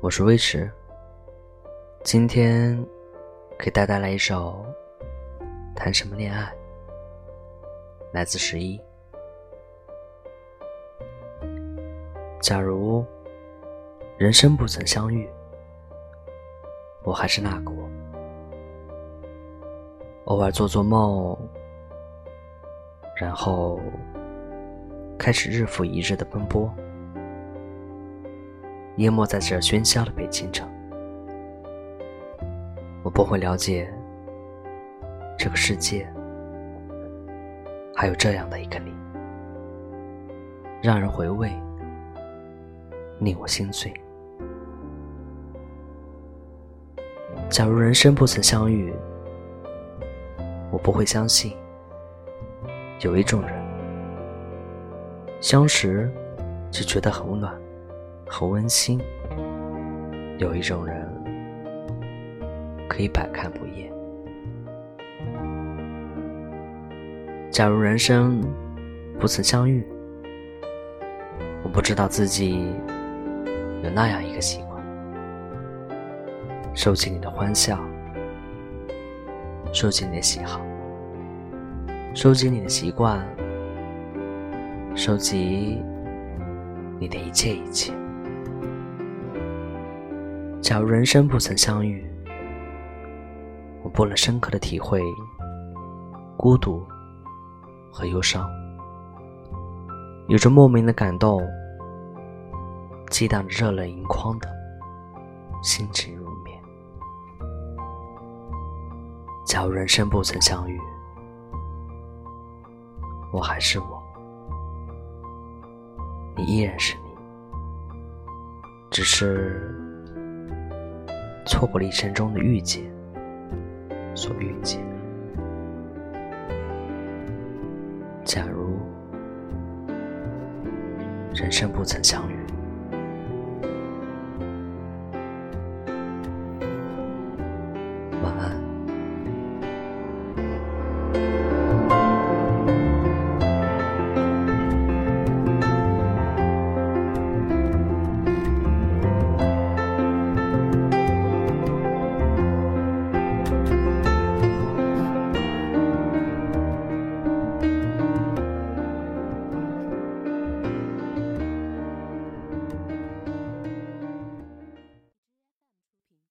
我是威驰，今天给大家带来一首《谈什么恋爱》，来自十一。假如人生不曾相遇，我还是那个我，偶尔做做梦，然后开始日复一日的奔波。淹没在这喧嚣的北京城，我不会了解这个世界还有这样的一个你，让人回味，令我心醉。假如人生不曾相遇，我不会相信有一种人相识就觉得很暖。和温馨，有一种人可以百看不厌。假如人生不曾相遇，我不知道自己有那样一个习惯：收集你的欢笑，收集你的喜好，收集你的习惯，收集你的一切一切。假如人生不曾相遇，我不能深刻的体会孤独和忧伤，有着莫名的感动，激荡着热泪盈眶的心情入眠。假如人生不曾相遇，我还是我，你依然是你，只是。错过了一生中的遇见，所遇见。假如人生不曾相遇。